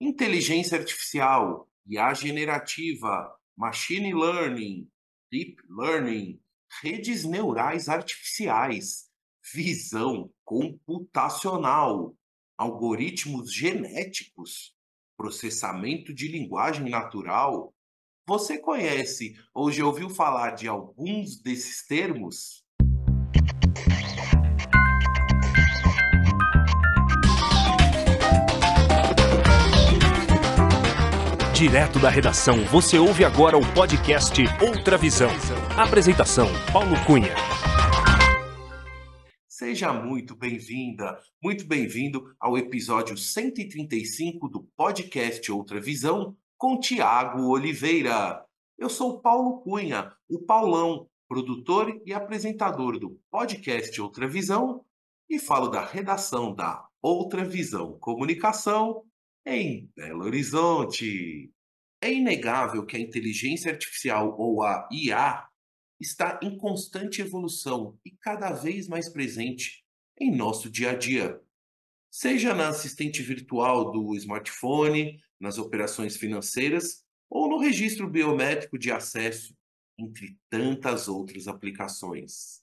inteligência artificial, IA generativa, machine learning, deep learning, redes neurais artificiais, visão computacional, algoritmos genéticos, processamento de linguagem natural. Você conhece ou já ouviu falar de alguns desses termos? Direto da redação, você ouve agora o podcast Outra Visão. Apresentação: Paulo Cunha. Seja muito bem-vinda, muito bem-vindo ao episódio 135 do podcast Outra Visão com Tiago Oliveira. Eu sou Paulo Cunha, o Paulão, produtor e apresentador do podcast Outra Visão e falo da redação da Outra Visão Comunicação em Belo Horizonte. É inegável que a inteligência artificial ou a IA está em constante evolução e cada vez mais presente em nosso dia a dia. Seja na assistente virtual do smartphone, nas operações financeiras ou no registro biométrico de acesso, entre tantas outras aplicações.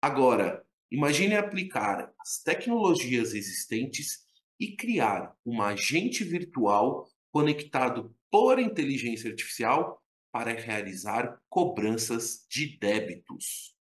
Agora, imagine aplicar as tecnologias existentes e criar um agente virtual conectado por inteligência artificial para realizar cobranças de débitos.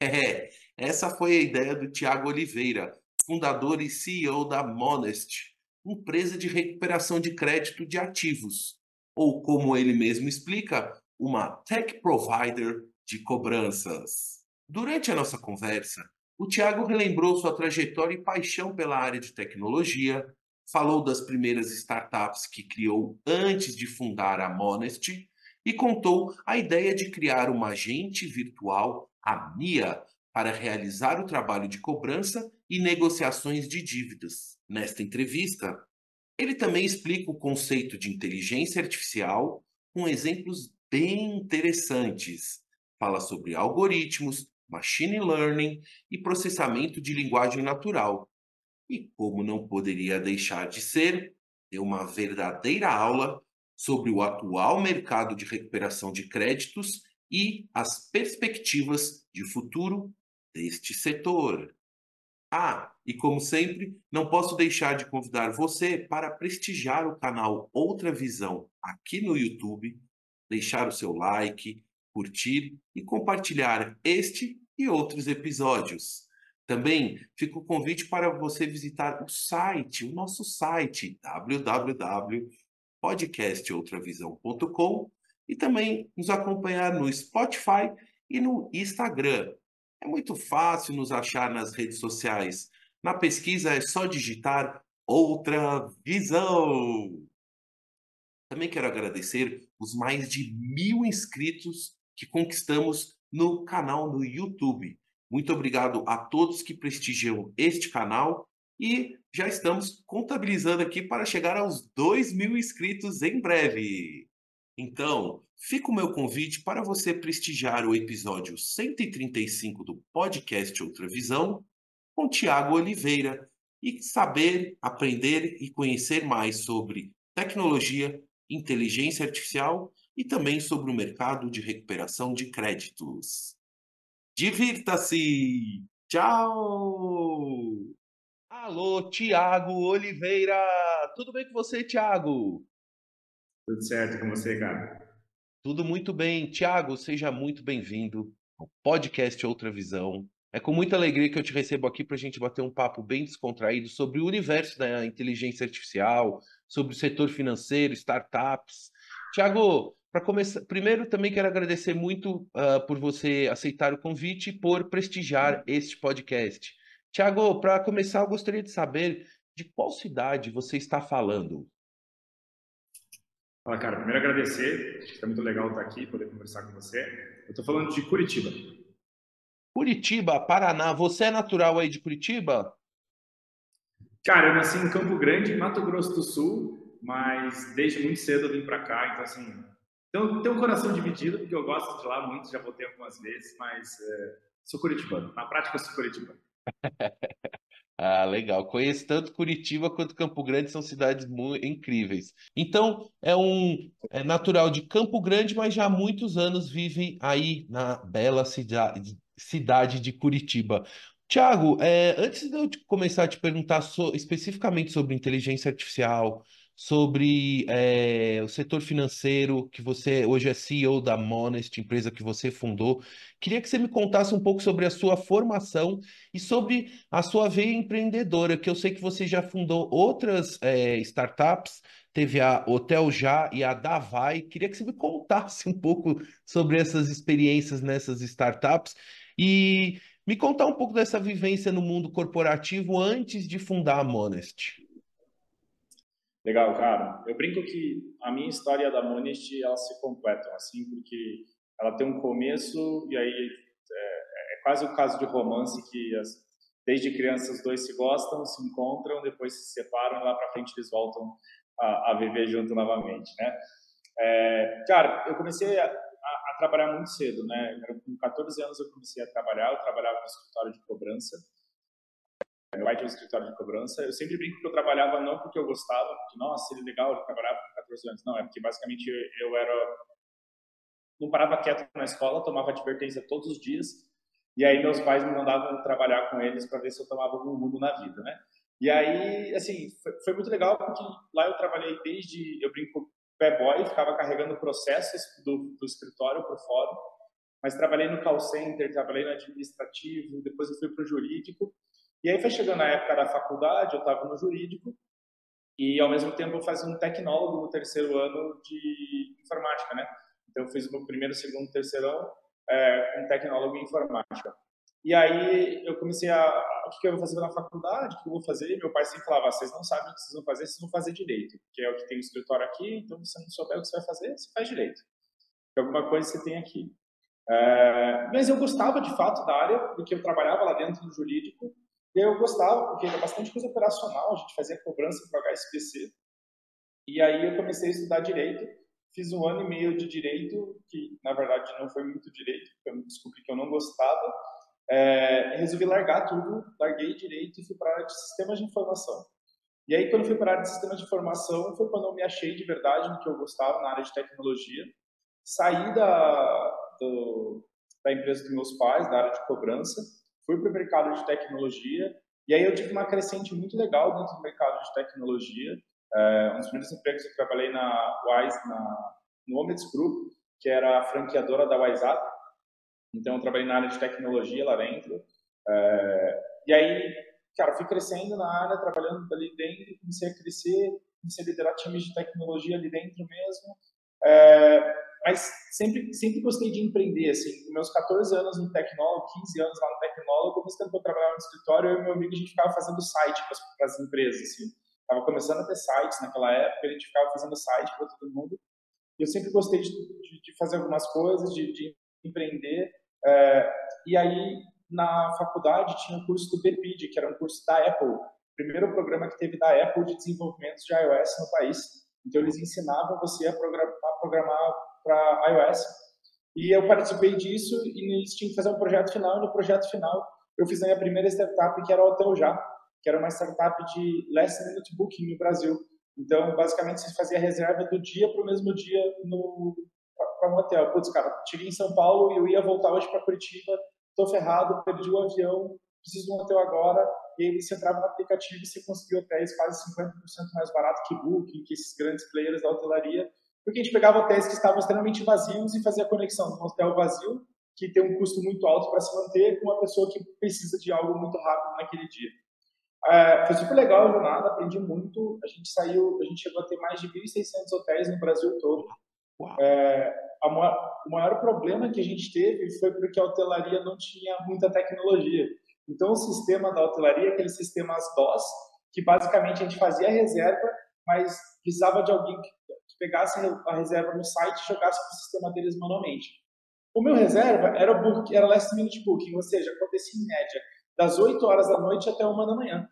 É, essa foi a ideia do Tiago Oliveira, fundador e CEO da Monest, empresa de recuperação de crédito de ativos, ou como ele mesmo explica, uma tech provider de cobranças. Durante a nossa conversa, o Tiago relembrou sua trajetória e paixão pela área de tecnologia, falou das primeiras startups que criou antes de fundar a Monest e contou a ideia de criar uma agente virtual, a MIA, para realizar o trabalho de cobrança e negociações de dívidas. Nesta entrevista, ele também explica o conceito de inteligência artificial com exemplos bem interessantes. Fala sobre algoritmos, machine learning e processamento de linguagem natural. E como não poderia deixar de ser, deu uma verdadeira aula sobre o atual mercado de recuperação de créditos e as perspectivas de futuro deste setor. Ah, e como sempre, não posso deixar de convidar você para prestigiar o canal Outra Visão aqui no YouTube, deixar o seu like, curtir e compartilhar este e outros episódios. Também fica o convite para você visitar o site, o nosso site www.podcastoutravisão.com e também nos acompanhar no Spotify e no Instagram. É muito fácil nos achar nas redes sociais. Na pesquisa é só digitar Outra Visão. Também quero agradecer os mais de mil inscritos que conquistamos no canal no YouTube. Muito obrigado a todos que prestigiam este canal e já estamos contabilizando aqui para chegar aos 2 mil inscritos em breve. Então, fica o meu convite para você prestigiar o episódio 135 do podcast Outra Visão com Tiago Oliveira e saber, aprender e conhecer mais sobre tecnologia, inteligência artificial e também sobre o mercado de recuperação de créditos. Divirta-se! Tchau! Alô, Tiago Oliveira! Tudo bem com você, Tiago? Tudo certo com você, cara? Tudo muito bem. Tiago, seja muito bem-vindo ao podcast Outra Visão. É com muita alegria que eu te recebo aqui para a gente bater um papo bem descontraído sobre o universo da inteligência artificial, sobre o setor financeiro, startups. Tiago, para começar, primeiro também quero agradecer muito uh, por você aceitar o convite e por prestigiar este podcast. Tiago, para começar, eu gostaria de saber de qual cidade você está falando. Fala, cara. Primeiro agradecer. Acho que está muito legal estar aqui, poder conversar com você. Eu estou falando de Curitiba. Curitiba, Paraná. Você é natural aí de Curitiba? Cara, eu nasci em Campo Grande, Mato Grosso do Sul, mas desde muito cedo eu vim para cá, então assim, então, tem um coração dividido, porque eu gosto de lá muito, já voltei algumas vezes, mas é, sou curitibano. Na prática, sou curitibano. Ah, legal. Conheço tanto Curitiba quanto Campo Grande, são cidades incríveis. Então, é um é natural de Campo Grande, mas já há muitos anos vive aí na bela cidade, cidade de Curitiba. Tiago, é, antes de eu começar a te perguntar so- especificamente sobre inteligência artificial, sobre é, o setor financeiro, que você hoje é CEO da Monest, empresa que você fundou, queria que você me contasse um pouco sobre a sua formação e sobre a sua veia empreendedora, que eu sei que você já fundou outras é, startups, teve a Hotel Já e a Davai. Queria que você me contasse um pouco sobre essas experiências nessas startups e me contar um pouco dessa vivência no mundo corporativo antes de fundar a Monest. Legal, cara. Eu brinco que a minha história da Monest, elas se completam, assim, porque ela tem um começo e aí é, é quase o caso de romance que as, desde crianças os dois se gostam, se encontram, depois se separam e lá para frente eles voltam a, a, viver junto novamente, né? É, cara, eu comecei a, a, a, trabalhar muito cedo, né? Com 14 anos eu comecei a trabalhar, eu trabalhava no escritório de cobrança meu pai tinha um escritório de cobrança. Eu sempre brinco que eu trabalhava não porque eu gostava, porque, nossa, ele é legal, ele trabalhava com 14 anos. Não, é porque basicamente eu, eu era. Não parava quieto na escola, tomava advertência todos os dias. E aí meus pais me mandavam trabalhar com eles para ver se eu tomava algum rumo na vida, né? E aí, assim, foi, foi, muito legal porque lá eu trabalhei desde, eu brinco, pé boy, ficava carregando processos do, do escritório por fora, mas trabalhei no call center, trabalhei no administrativo, depois eu fui para o jurídico, e aí foi chegando a época da faculdade, eu estava no jurídico, e ao mesmo tempo eu fazia um tecnólogo no terceiro ano de informática, né? Então eu fiz o meu primeiro, segundo, terceirão é, um tecnólogo em informática. E aí eu comecei a, o que, eu vou fazer na faculdade, o que eu vou fazer? Meu pai sempre falava, vocês não sabem o que vocês vão fazer, vocês vão fazer direito, que é o que tem o escritório aqui, então se você não souber o que você vai fazer, você faz direito. Que alguma coisa você tem aqui. É, mas eu gostava de fato da área, porque eu trabalhava lá dentro no jurídico, e eu gostava, porque era bastante coisa operacional, a gente fazia cobrança para o. E aí eu comecei a estudar direito, fiz um ano e meio de direito, que na verdade não foi muito direito, porque eu descobri que eu não gostava. É, resolvi largar tudo, larguei direito e fui para a área de sistemas de informação. E aí, quando fui para a área de sistemas de informação, foi quando eu me achei de verdade no que eu gostava, na área de tecnologia. Saí da, do, da empresa dos meus pais, da área de cobrança, fui para o mercado de tecnologia e aí eu tive uma crescente muito legal dentro do mercado de tecnologia. É, um dos primeiros empregos eu trabalhei na Wise, na, no Omets Group, que era a franqueadora da WhatsApp. Então eu trabalhei na área de tecnologia lá dentro. É, e aí, cara, fui crescendo na área, trabalhando ali dentro, comecei a crescer, comecei a liderar times de tecnologia ali dentro mesmo. É, mas sempre, sempre gostei de empreender, assim, com meus 14 anos no tecnólogo, 15 anos lá no tecnólogo, mas tempo eu trabalhava no escritório, eu e meu amigo, a gente ficava fazendo site para as empresas, assim. Começando a ter sites naquela época, a gente ficava fazendo site para todo mundo. Eu sempre gostei de, de, de fazer algumas coisas, de, de empreender. É, e aí, na faculdade, tinha o um curso do BPID, que era um curso da Apple, primeiro programa que teve da Apple de desenvolvimento de iOS no país. Então, eles ensinavam você a programar, a programar para iOS. E eu participei disso e eles tinham que fazer um projeto final. E no projeto final, eu fiz a minha primeira startup, que era o Hotel Já, que era uma startup de last minute booking no Brasil. Então, basicamente, você fazia reserva do dia para o mesmo dia no para um hotel. Putz, cara, cheguei em São Paulo e eu ia voltar hoje para Curitiba, tô ferrado, perdi o avião, preciso de um hotel agora. E aí você entrava no aplicativo e você conseguia hotéis quase 50% mais barato que Booking, que esses grandes players da hotelaria porque a gente pegava hotéis que estavam extremamente vazios e fazia a conexão de um hotel vazio, que tem um custo muito alto para se manter, com uma pessoa que precisa de algo muito rápido naquele dia. É, foi super legal a jornada, aprendi muito. A gente saiu, a gente chegou a ter mais de 1.600 hotéis no Brasil todo. É, maior, o maior problema que a gente teve foi porque a hotelaria não tinha muita tecnologia. Então, o sistema da hotelaria, aquele sistema as DOS, que basicamente a gente fazia a reserva, mas precisava de alguém que pegasse a reserva no site e jogasse para o sistema deles manualmente. O meu reserva era book, era last minute booking, ou seja, acontecia em média das 8 horas da noite até 1 da manhã.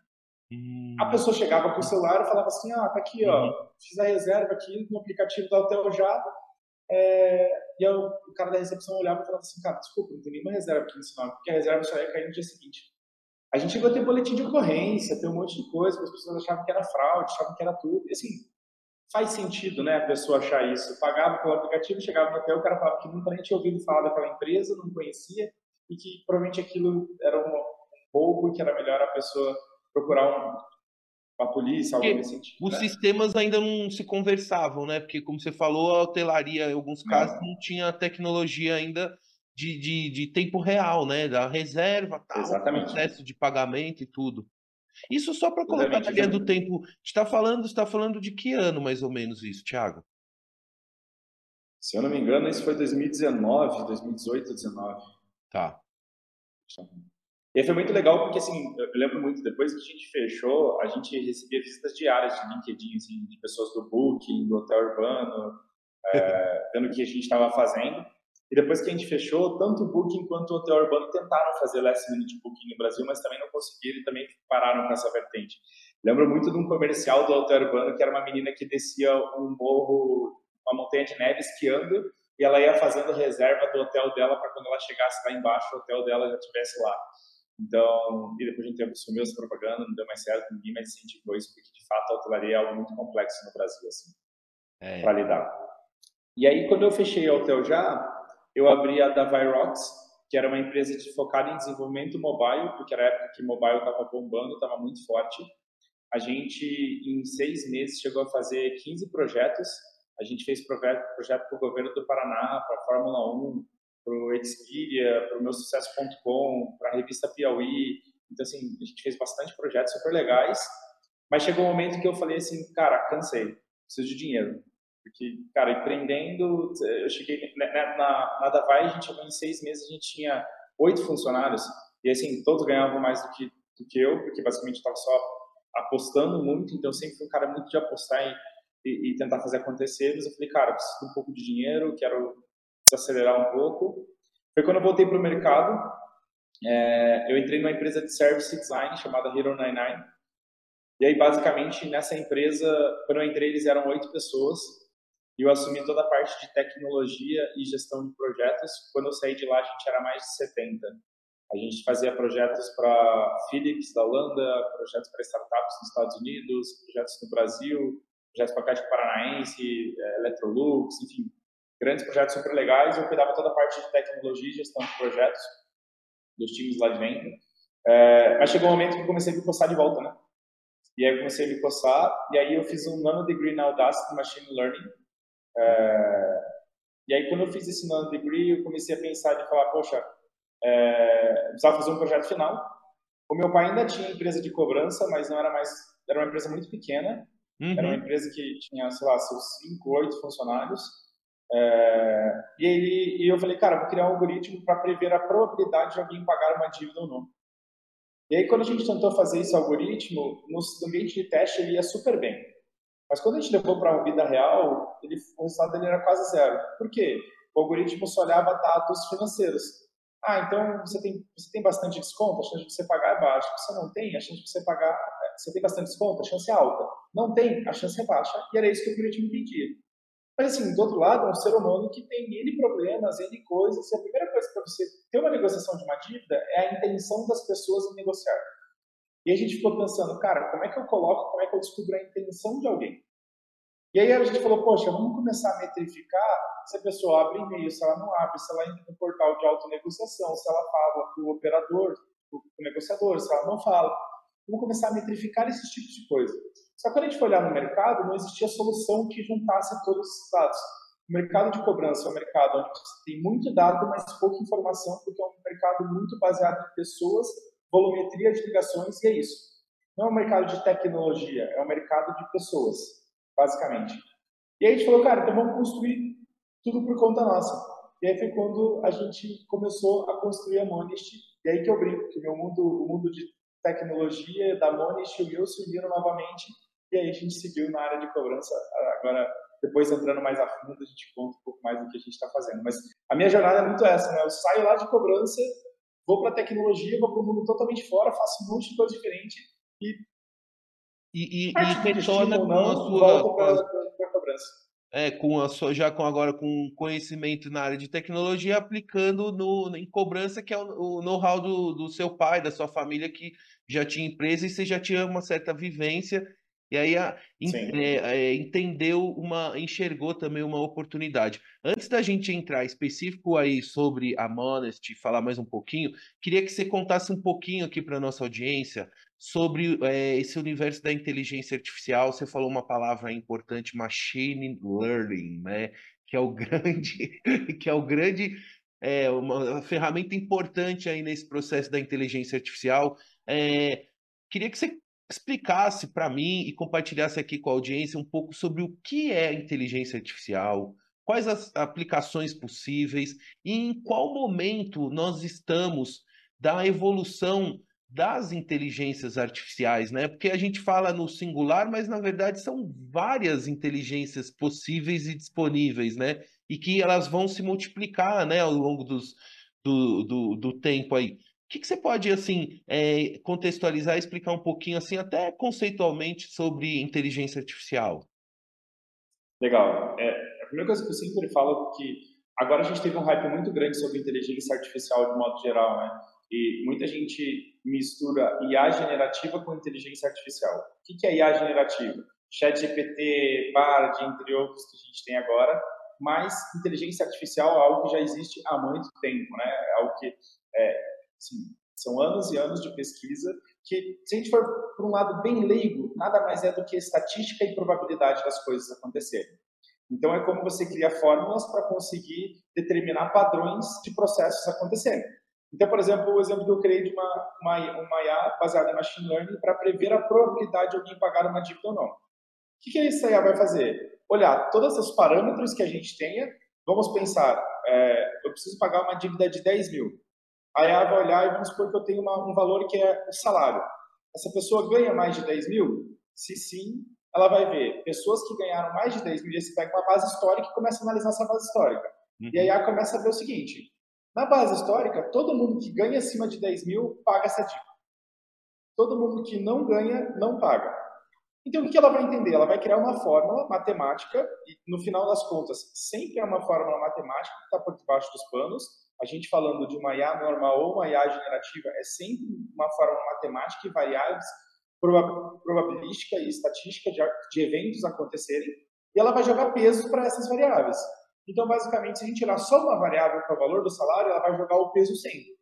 Hum. A pessoa chegava com o celular e falava assim, ah, tá aqui, ó, uhum. fiz a reserva aqui no aplicativo da Hotel Já, é... e eu, o cara da recepção olhava e falava assim, cara, desculpa, não tem nenhuma reserva aqui nesse nome, porque a reserva só ia cair no dia seguinte. a gente chegou a ter boletim de ocorrência, ter um monte de coisa, as pessoas achavam que era fraude, achavam que era tudo. E assim, faz sentido, né, a pessoa achar isso. Pagava pelo aplicativo, chegava no hotel, o cara falava que nunca nem tinha ouvido falar daquela empresa, não conhecia, e que provavelmente aquilo era um roubo e que era melhor a pessoa procurar um, uma polícia, algo nesse sentido. Os né? sistemas ainda não se conversavam, né? Porque, como você falou, a hotelaria, em alguns casos, não, não tinha tecnologia ainda de, de, de, tempo real, né? Da reserva, tal, Exatamente. processo de pagamento e tudo. Isso só para colocar na linha do tempo. Está falando, está falando de que ano mais ou menos isso, Thiago? Se eu não me engano, isso foi 2019, 2018, 2019. Tá. E foi muito legal porque, assim, eu lembro muito, depois que a gente fechou, a gente recebia visitas diárias de LinkedIn, assim, de pessoas do Booking, do Hotel Urbano, é, vendo o que a gente estava fazendo. E depois que a gente fechou, tanto o Booking quanto o Hotel Urbano tentaram fazer last minute booking no Brasil, mas também não conseguiram e também pararam com essa vertente. Lembro muito de um comercial do Hotel Urbano que era uma menina que descia um morro, uma montanha de neve esquiando e ela ia fazendo reserva do hotel dela para quando ela chegasse lá embaixo, o hotel dela já estivesse lá. Então, e depois de um tempo sumiu essa propaganda, não deu mais certo, ninguém mais incentivou isso, porque de fato a hotelaria é algo muito complexo no Brasil, assim, é. para lidar. E aí, quando eu fechei o hotel já, eu abri a da Virox, que era uma empresa de, focada em desenvolvimento mobile, porque era a época que mobile estava bombando, estava muito forte. A gente, em seis meses, chegou a fazer 15 projetos. A gente fez projeto, para o governo do Paraná, para a Fórmula 1, para o Expedia, para o meusucesso.com, para a revista Piauí. Então, assim, a gente fez bastante projetos super legais. Mas chegou um momento que eu falei assim, cara, cansei, preciso de dinheiro. Porque, cara, empreendendo, eu cheguei né, né, na, na Davai, a gente em seis meses, a gente tinha oito funcionários, e assim, todos ganhavam mais do que, do que eu, porque basicamente estava só apostando muito, então sempre fui um cara muito de apostar e, e, e, tentar fazer acontecer, mas eu falei, cara, preciso de um pouco de dinheiro, quero desacelerar um pouco. Foi quando eu voltei para o mercado, é, eu entrei numa empresa de service design chamada Hero 99, e aí basicamente nessa empresa, quando eu entrei eles eram oito pessoas, e eu assumi toda a parte de tecnologia e gestão de projetos. Quando eu saí de lá, a gente era mais de 70. A gente fazia projetos para Philips da Holanda, projetos para startups nos Estados Unidos, projetos no Brasil, projetos para a Caixa Paranaense, é, Electrolux, enfim, grandes projetos super legais. Eu cuidava toda a parte de tecnologia e gestão de projetos dos times lá de dentro. É, mas chegou um momento que eu comecei a me coçar de volta, né? E aí eu comecei a me coçar, e aí eu fiz um nano degree na Audacity Machine Learning, é, e aí, quando eu fiz esse nano degree, eu comecei a pensar de falar, poxa, é, precisava fazer um projeto final. O meu pai ainda tinha empresa de cobrança, mas não era mais, era uma empresa muito pequena. Uhum. Era uma empresa que tinha, sei lá, seus 5, 8 funcionários. É, e, aí, e eu falei, cara, vou criar um algoritmo para prever a probabilidade de alguém pagar uma dívida ou não. E aí, quando a gente tentou fazer esse algoritmo, no ambiente de teste ele ia super bem. Mas quando a gente levou para a vida real, ele, o resultado dele era quase zero. Por quê? O algoritmo só olhava dados financeiros. Ah, então você tem, você tem bastante desconto, a chance de você pagar é baixa. Você não tem, a chance de você pagar, você tem bastante desconto, a chance é alta. Não tem, a chance é baixa. E era isso que o algoritmo entendia. Mas assim, do outro lado, é um ser humano que tem N problemas, N coisas, e a primeira coisa para você ter uma negociação de uma dívida é a intenção das pessoas em negociar. E a gente ficou pensando, cara, como é que eu coloco, como é que eu descubro a intenção de alguém? E aí a gente falou, poxa, vamos começar a metrificar se a pessoa abre e-mail, se ela não abre, se ela entra no portal de autonegociação, se ela fala com o operador, com o negociador, se ela não fala. Vamos começar a metrificar esses tipos de coisa. Só que quando a gente foi olhar no mercado, não existia solução que juntasse todos os dados. O mercado de cobrança é um mercado onde você tem muito dado, mas pouca informação, porque é um mercado muito baseado em pessoas volumetria de ligações e é isso. Não é um mercado de tecnologia, é um mercado de pessoas, basicamente. E aí a gente falou, cara, então vamos construir tudo por conta nossa. E aí foi quando a gente começou a construir a Monist, e aí que eu brinco, que meu mundo, o mundo de tecnologia da Monist e o meu se uniram novamente, e aí a gente seguiu na área de cobrança. Agora, depois entrando mais a fundo, a gente conta um pouco mais do que a gente está fazendo. Mas a minha jornada é muito essa, né? Eu saio lá de cobrança vou para a tecnologia, vou para um mundo totalmente fora, faço um monte de coisa diferente e. E, e, e retorna com a sua. Volta para a cobrança. é, com a sua, já com agora com conhecimento na área de tecnologia, aplicando no, em cobrança, que é o, o know-how do, do seu pai, da sua família, que já tinha empresa e você já tinha uma certa vivência e aí a, é, é, entendeu uma, enxergou também uma oportunidade. Antes da gente entrar específico aí sobre a Modesty, falar mais um pouquinho, queria que você contasse um pouquinho aqui para nossa audiência sobre é, esse universo da inteligência artificial. Você falou uma palavra importante, machine learning, né? Que é o grande, que é o grande, é, uma ferramenta importante aí nesse processo da inteligência artificial. É, queria que você explicasse para mim e compartilhasse aqui com a audiência um pouco sobre o que é inteligência artificial, quais as aplicações possíveis e em qual momento nós estamos da evolução das inteligências artificiais, né? Porque a gente fala no singular, mas na verdade são várias inteligências possíveis e disponíveis, né? E que elas vão se multiplicar, né, ao longo dos, do, do, do tempo aí. O que, que você pode assim é, contextualizar explicar um pouquinho assim, até conceitualmente, sobre inteligência artificial? Legal. É, a primeira coisa que eu sempre falo é que agora a gente teve um hype muito grande sobre inteligência artificial de modo geral, né? E muita gente mistura IA generativa com inteligência artificial. O que é IA generativa? Chat GPT, Bard, entre outros que a gente tem agora, mas inteligência artificial é algo que já existe há muito tempo, né? É algo que é, Sim, são anos e anos de pesquisa que, se a gente for por um lado bem leigo, nada mais é do que estatística e probabilidade das coisas acontecerem. Então, é como você cria fórmulas para conseguir determinar padrões de processos acontecerem. Então, por exemplo, o exemplo que eu criei de uma, uma, uma IA baseada em machine learning para prever a probabilidade de alguém pagar uma dívida ou não. O que, que essa IA vai fazer? Olhar todos os parâmetros que a gente tenha, vamos pensar, é, eu preciso pagar uma dívida de 10 mil. Aí ela vai olhar e vamos supor que eu tenho uma, um valor que é o salário. Essa pessoa ganha mais de 10 mil? Se sim, ela vai ver pessoas que ganharam mais de 10 mil, e você pega uma base histórica e começa a analisar essa base histórica. Uhum. E aí ela começa a ver o seguinte, na base histórica, todo mundo que ganha acima de 10 mil paga essa dívida. Todo mundo que não ganha, não paga. Então, o que ela vai entender? Ela vai criar uma fórmula matemática, e no final das contas, sempre é uma fórmula matemática que está por debaixo dos panos, a gente falando de uma IA normal ou uma IA generativa é sempre uma forma matemática e variáveis probabilística e estatística de, de eventos acontecerem e ela vai jogar pesos para essas variáveis. Então, basicamente, se a gente tirar só uma variável para o valor do salário, ela vai jogar o peso sempre.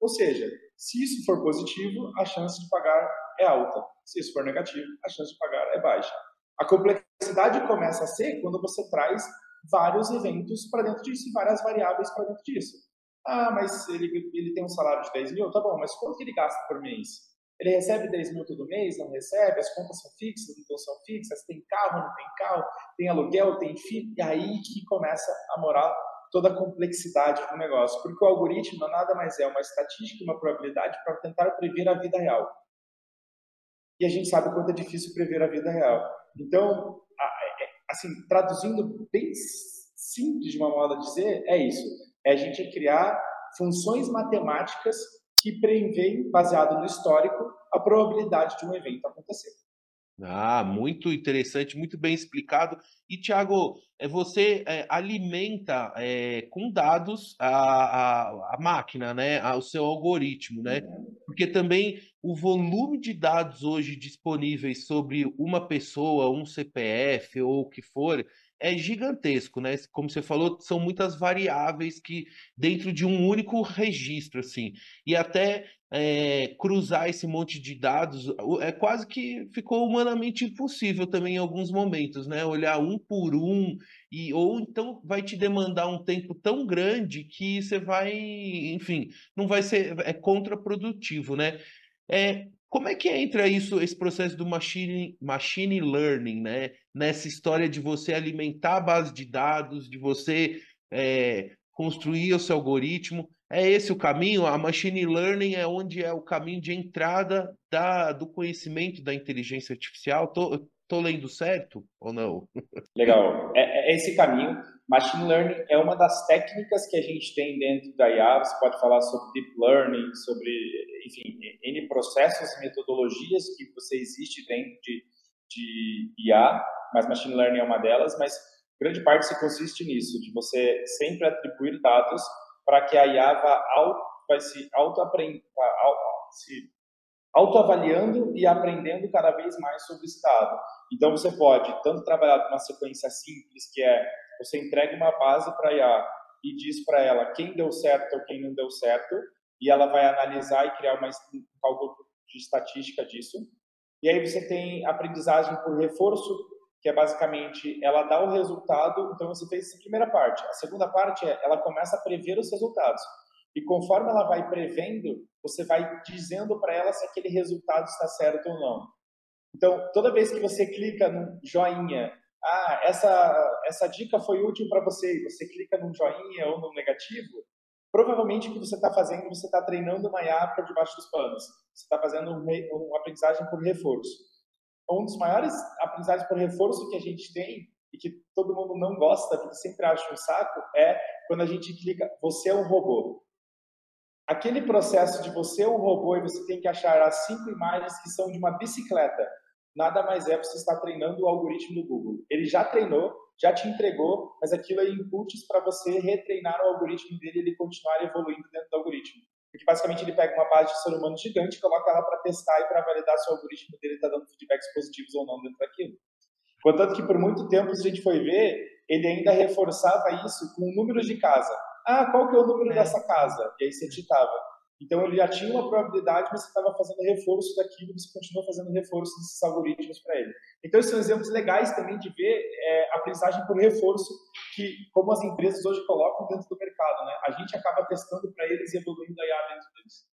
Ou seja, se isso for positivo, a chance de pagar é alta. Se isso for negativo, a chance de pagar é baixa. A complexidade começa a ser quando você traz vários eventos para dentro disso e várias variáveis para dentro disso. Ah, mas ele, ele tem um salário de 10 mil? Tá bom, mas quanto que ele gasta por mês? Ele recebe 10 mil todo mês? Não recebe? As contas são fixas? Não são fixas? Tem carro? Não tem carro? Tem aluguel? Tem filho? E aí que começa a morar toda a complexidade do negócio. Porque o algoritmo nada mais é uma estatística, uma probabilidade para tentar prever a vida real. E a gente sabe o quanto é difícil prever a vida real. Então, assim, traduzindo bem simples de uma moda dizer, é isso. É a gente criar funções matemáticas que preveem, baseado no histórico, a probabilidade de um evento acontecer. Ah, muito interessante, muito bem explicado. E, Tiago, é, você é, alimenta é, com dados a, a, a, máquina, né? o seu algoritmo, né? Porque também o volume de dados hoje disponíveis sobre uma pessoa, um CPF ou o que for, é gigantesco, né? Como você falou, são muitas variáveis que dentro de um único registro, assim. E até é, cruzar esse monte de dados é quase que ficou humanamente impossível também em alguns momentos, né? Olhar um por um e ou então vai te demandar um tempo tão grande que você vai, enfim, não vai ser é contraprodutivo, né? É, como é que entra isso, esse processo do machine, machine learning, né? Nessa história de você alimentar a base de dados, de você é, construir o seu algoritmo. É esse o caminho? A machine learning é onde é o caminho de entrada da, do conhecimento da inteligência artificial. Tô, tô lendo certo ou não? Legal. É, é esse caminho. Machine learning é uma das técnicas que a gente tem dentro da IA. Você pode falar sobre deep learning, sobre, enfim, N processos metodologias que você existe dentro de, de IA, mas machine learning é uma delas. Mas grande parte se consiste nisso, de você sempre atribuir dados para que a IA vá, auto, vai se se autoavaliando e aprendendo cada vez mais sobre o estado. Então você pode tanto trabalhar uma sequência simples, que é você entrega uma base para a IA e diz para ela quem deu certo ou quem não deu certo, e ela vai analisar e criar uma, um cálculo de estatística disso. E aí você tem aprendizagem por reforço, que é basicamente ela dá o resultado, então você fez essa primeira parte. A segunda parte é ela começa a prever os resultados. E conforme ela vai prevendo, você vai dizendo para ela se aquele resultado está certo ou não. Então, toda vez que você clica no joinha, ah, essa, essa dica foi útil para você, você clica no joinha ou no negativo, provavelmente o que você está fazendo, você está treinando uma IA para debaixo dos panos. Você está fazendo um, uma aprendizagem por reforço. Um dos maiores aprendizagens por reforço que a gente tem e que todo mundo não gosta, porque sempre acha um saco, é quando a gente clica, você é um robô. Aquele processo de você é um robô e você tem que achar as cinco imagens que são de uma bicicleta, nada mais é você estar treinando o algoritmo do Google. Ele já treinou, já te entregou, mas aquilo é inputs para você retreinar o algoritmo dele e ele continuar evoluindo dentro do algoritmo. Porque basicamente ele pega uma base de ser humano gigante, coloca ela para testar e para validar se o algoritmo dele está dando feedbacks positivos ou não dentro daquilo. Contanto que por muito tempo, se a gente foi ver, ele ainda reforçava isso com números de casa. Ah, qual que é o número é. dessa casa? E aí você digitava. Então ele já tinha uma probabilidade, mas você estava fazendo reforço daquilo, você continua fazendo reforço desses algoritmos para ele. Então esses são exemplos legais também de ver é, aprendizagem por reforço, que como as empresas hoje colocam dentro do mercado, né? A gente acaba testando para eles e evoluindo a IA dentro deles.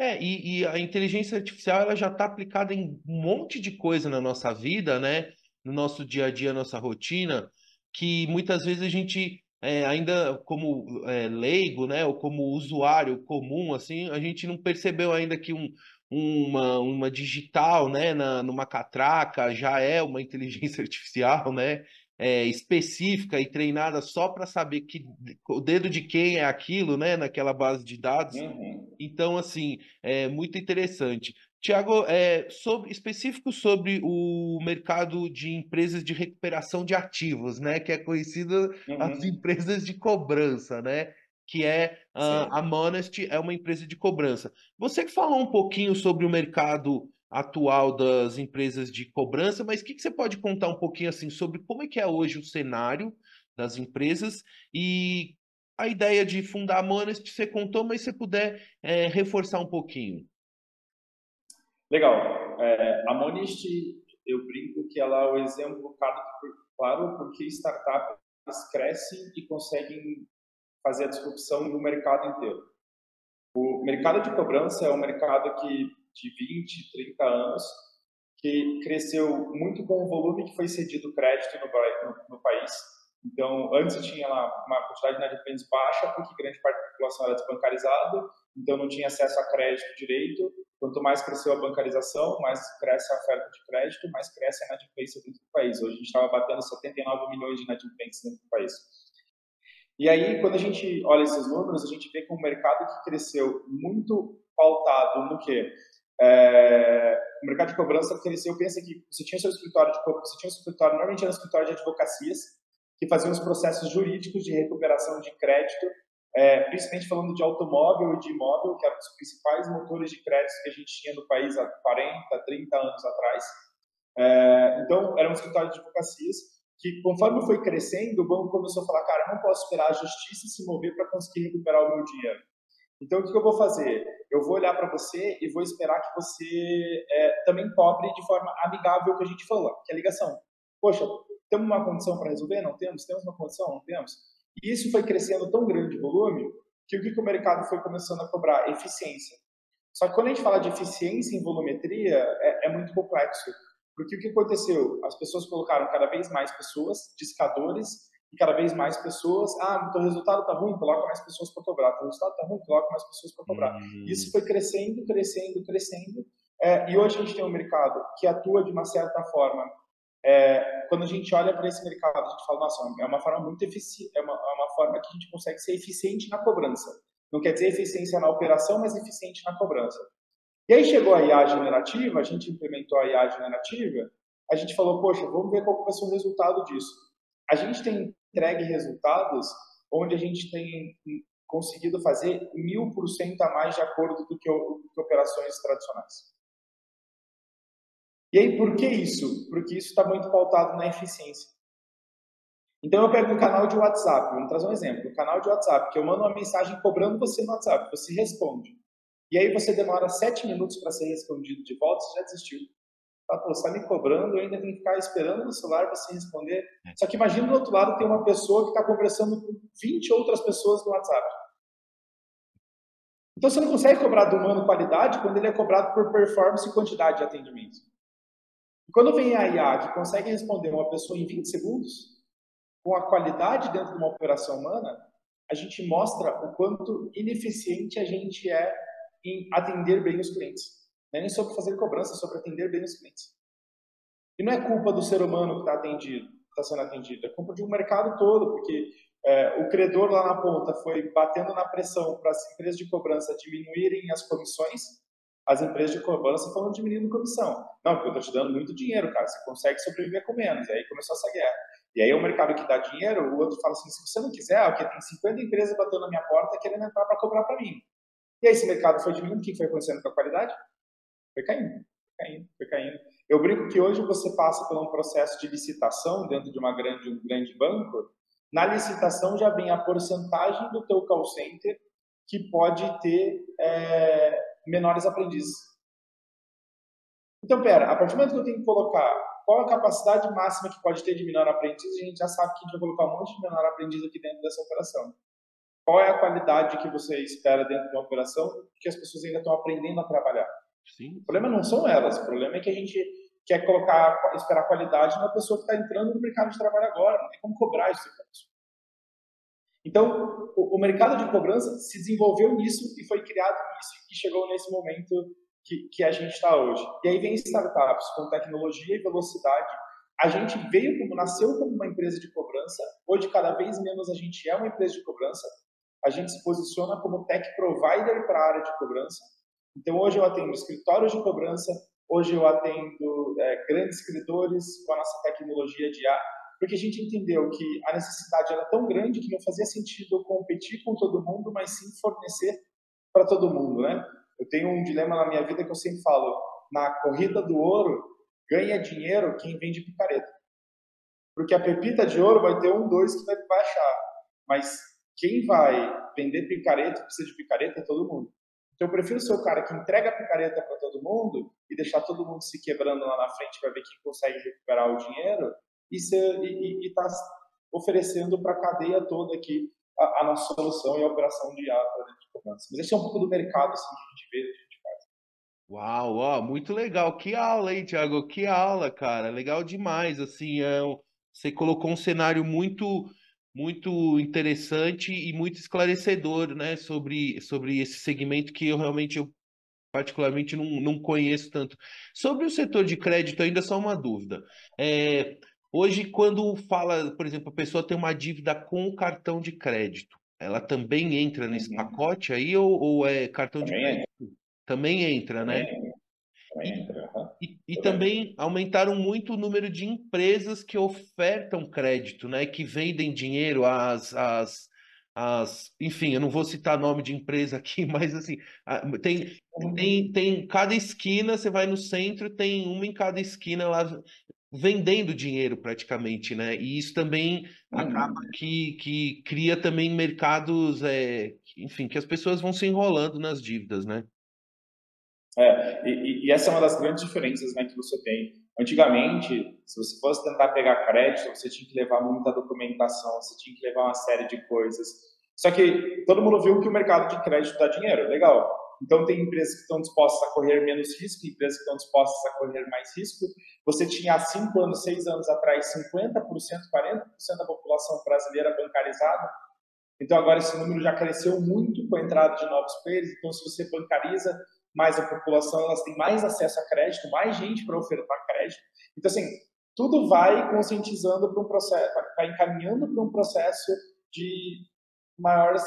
É, e, e a inteligência artificial ela já está aplicada em um monte de coisa na nossa vida, né? No nosso dia a dia, nossa rotina, que muitas vezes a gente é, ainda como é, leigo, né, ou como usuário comum, assim, a gente não percebeu ainda que um, uma, uma digital, né, na, numa catraca já é uma inteligência artificial, né, é, específica e treinada só para saber que o dedo de quem é aquilo, né, naquela base de dados. Uhum. Então, assim, é muito interessante. Tiago, é, sobre, específico sobre o mercado de empresas de recuperação de ativos, né? Que é conhecido uhum. as empresas de cobrança, né? Que é a, a Monest é uma empresa de cobrança. Você que falou um pouquinho sobre o mercado atual das empresas de cobrança, mas o que, que você pode contar um pouquinho assim sobre como é que é hoje o cenário das empresas e a ideia de fundar a Monest você contou, mas se você puder é, reforçar um pouquinho. Legal. É, a Monist, eu brinco que ela é o exemplo claro, claro porque startups crescem e conseguem fazer a disrupção no mercado inteiro. O mercado de cobrança é um mercado que de 20, 30 anos, que cresceu muito com o volume que foi cedido crédito no, no, no país. Então, antes tinha lá uma quantidade de inadimplentes baixa, porque grande parte da população era desbancarizada, então não tinha acesso a crédito direito. Quanto mais cresceu a bancarização, mais cresce a oferta de crédito, mais cresce a inadimplência dentro do país. Hoje a gente estava batendo 79 milhões de inadimplentes dentro do país. E aí, quando a gente olha esses números, a gente vê que um mercado que cresceu muito pautado no quê? É, o mercado de cobrança cresceu, pensa que você tinha seu escritório de você tinha escritório, normalmente era um escritório de advocacias, que faziam os processos jurídicos de recuperação de crédito é, principalmente falando de automóvel e de imóvel, que eram os principais motores de crédito que a gente tinha no país há 40, 30 anos atrás. É, então, era um escritório de advocacias que, conforme foi crescendo, o banco começou a falar, cara, não posso esperar a justiça se mover para conseguir recuperar o meu dinheiro. Então, o que eu vou fazer? Eu vou olhar para você e vou esperar que você é, também cobre de forma amigável o que a gente falou, que é a ligação. Poxa, temos uma condição para resolver? Não temos? Temos uma condição? Não temos? E isso foi crescendo tão grande volume que o que o mercado foi começando a cobrar? Eficiência. Só que quando a gente fala de eficiência em volumetria, é, é muito complexo. Porque o que aconteceu? As pessoas colocaram cada vez mais pessoas, discadores, e cada vez mais pessoas. Ah, o resultado está ruim, coloca mais pessoas para cobrar. O resultado está ruim, coloca mais pessoas para cobrar. Uhum. Isso foi crescendo, crescendo, crescendo. É, e hoje a gente tem um mercado que atua de uma certa forma é, quando a gente olha para esse mercado, a gente fala, nossa, é uma forma muito eficiente, é uma, é uma forma que a gente consegue ser eficiente na cobrança. Não quer dizer eficiência na operação, mas eficiente na cobrança. E aí chegou a IA generativa, a gente implementou a IA generativa, a gente falou, poxa, vamos ver qual vai ser o resultado disso. a gente tem entregue resultados onde a gente tem conseguido fazer mil por cento a mais de acordo do que, do que operações tradicionais. E aí, por que isso? Porque isso está muito pautado na eficiência. Então, eu pego um canal de WhatsApp, vamos trazer um exemplo, um canal de WhatsApp, que eu mando uma mensagem cobrando você no WhatsApp, você responde. E aí você demora sete minutos para ser respondido de volta, você já desistiu. Fala, Pô, você está me cobrando, eu ainda tenho que ficar esperando no celular você responder. É. Só que imagina do outro lado tem uma pessoa que está conversando com 20 outras pessoas no WhatsApp. Então você não consegue cobrar do humano qualidade quando ele é cobrado por performance e quantidade de atendimento. E quando vem a IA que consegue responder uma pessoa em 20 segundos, com a qualidade dentro de uma operação humana, a gente mostra o quanto ineficiente a gente é em atender bem os clientes. Não é nem sobre fazer cobrança, é sobre atender bem os clientes. E não é culpa do ser humano que está atendido, está sendo atendido, é culpa de um mercado todo, porque é, o credor lá na ponta foi batendo na pressão para as empresas de cobrança diminuírem as comissões, as empresas de cobrança foram diminuindo comissão. Não, porque eu estou te dando muito dinheiro, cara, você consegue sobreviver com menos. E aí começou essa guerra. E aí o mercado que dá dinheiro, o outro fala assim, se você não quiser, porque tem 50 empresas batendo na minha porta querendo entrar para cobrar para mim. E aí esse mercado foi diminuindo, o que foi acontecendo com a qualidade? Foi caindo, foi caindo, foi caindo. Eu brinco que hoje você passa por um processo de licitação dentro de uma grande, um grande banco. Na licitação já vem a porcentagem do teu call center que pode ter é, menores aprendizes. Então, pera, a partir do momento que eu tenho que colocar qual a capacidade máxima que pode ter de menor aprendiz, a gente já sabe que a gente vai colocar um monte de menor aprendiz aqui dentro dessa operação. Qual é a qualidade que você espera dentro de uma operação que as pessoas ainda estão aprendendo a trabalhar? Sim. O problema não são elas, o problema é que a gente quer colocar, esperar qualidade na pessoa que está entrando no mercado de trabalho agora, não tem como cobrar isso. Então, o, o mercado de cobrança se desenvolveu nisso e foi criado nisso e chegou nesse momento que, que a gente está hoje. E aí vem startups com tecnologia e velocidade. A gente veio como, nasceu como uma empresa de cobrança, hoje cada vez menos a gente é uma empresa de cobrança, a gente se posiciona como tech provider para a área de cobrança. Então hoje eu atendo escritórios de cobrança, hoje eu atendo é, grandes escritores com a nossa tecnologia de A, porque a gente entendeu que a necessidade era tão grande que não fazia sentido competir com todo mundo, mas sim fornecer para todo mundo, né? Eu tenho um dilema na minha vida que eu sempre falo: na corrida do ouro, ganha dinheiro quem vende picareta. Porque a pepita de ouro vai ter um, dois que vai baixar. Mas quem vai vender picareta, precisa de picareta, é todo mundo. Então eu prefiro ser o cara que entrega a picareta para todo mundo e deixar todo mundo se quebrando lá na frente para ver quem consegue recuperar o dinheiro e estar tá oferecendo para a cadeia toda aqui a, a, nossa solução e a operação de para dentro de cobrança. Mas esse é um pouco do mercado assim, que a gente vê, a gente faz. Uau, ó, muito legal. Que aula, hein, Thiago? Que aula, cara. Legal demais. Assim, é, você colocou um cenário muito muito interessante e muito esclarecedor, né, sobre, sobre esse segmento que eu realmente eu particularmente não, não conheço tanto. Sobre o setor de crédito, ainda só uma dúvida. É, Hoje, quando fala, por exemplo, a pessoa tem uma dívida com o cartão de crédito, ela também entra nesse uhum. pacote aí ou, ou, é cartão também de crédito? Entra. Também entra, né? Também entra. E, e, também aumentaram muito o número de empresas que ofertam crédito, né? Que vendem dinheiro às, às, às enfim, eu não vou citar nome de empresa aqui, mas assim, tem, tem, tem cada esquina, você vai no centro, tem uma em cada esquina lá vendendo dinheiro praticamente, né? E isso também uhum. acaba que, que cria também mercados, é, enfim, que as pessoas vão se enrolando nas dívidas, né? É, e, e, essa é uma das grandes diferenças né, que você tem. Antigamente, se você fosse tentar pegar crédito, você tinha que levar muita documentação, você tinha que levar uma série de coisas. Só que todo mundo viu que o mercado de crédito dá dinheiro, legal. Então, tem empresas que estão dispostas a correr menos risco, empresas que estão dispostas a correr mais risco. Você tinha há cinco anos, seis anos atrás, 50%, 40% da população brasileira bancarizada. Então, agora esse número já cresceu muito com a entrada de novos players. Então, se você bancariza mais a população, elas têm mais acesso a crédito, mais gente para ofertar crédito. Então, assim, tudo vai conscientizando para um processo, vai encaminhando para um processo de maiores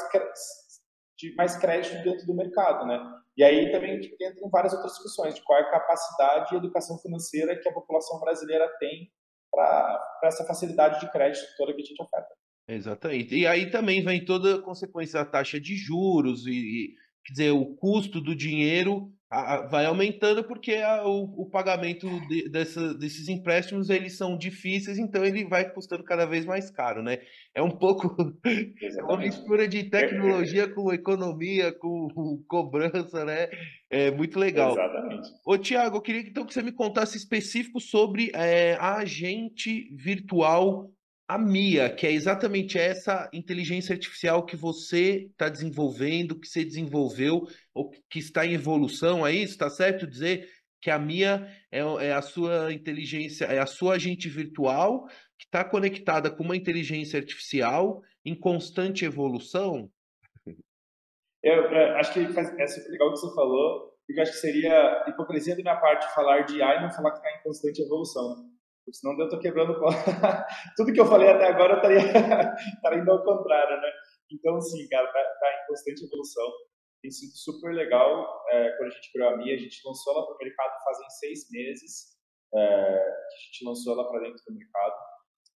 de mais crédito dentro do mercado, né? E aí também entram várias outras discussões de qual é a capacidade e educação financeira que a população brasileira tem para essa facilidade de crédito toda que a gente oferta. Exatamente. E aí também vem toda a consequência da taxa de juros e quer dizer, o custo do dinheiro vai aumentando porque a, o, o, pagamento de, dessa, desses empréstimos eles são difíceis, então ele vai custando cada vez mais caro, né? É um pouco é uma mistura de tecnologia com economia, com, com, cobrança, né? É muito legal. Exatamente. Ô, Tiago, eu queria então que você me contasse específico sobre é, a agente virtual a Mia, que é exatamente essa inteligência artificial que você está desenvolvendo, que você desenvolveu, ou que está em evolução, é isso? Está certo dizer que a Mia é, é, a sua inteligência, é a sua agente virtual que está conectada com uma inteligência artificial em constante evolução? Eu, eu acho que faz, é legal o que você falou, porque acho que seria hipocrisia da minha parte falar de AI e não falar que está em constante evolução. Senão eu estou quebrando tudo que eu falei até agora eu estaria, estaria indo ao contrário, né? Então, sim, cara, tá, tá em constante evolução. Tem sido super legal. É, quando a gente criou a Mia, a gente lançou ela para o mercado fazem seis meses. É, a gente lançou ela para dentro do mercado.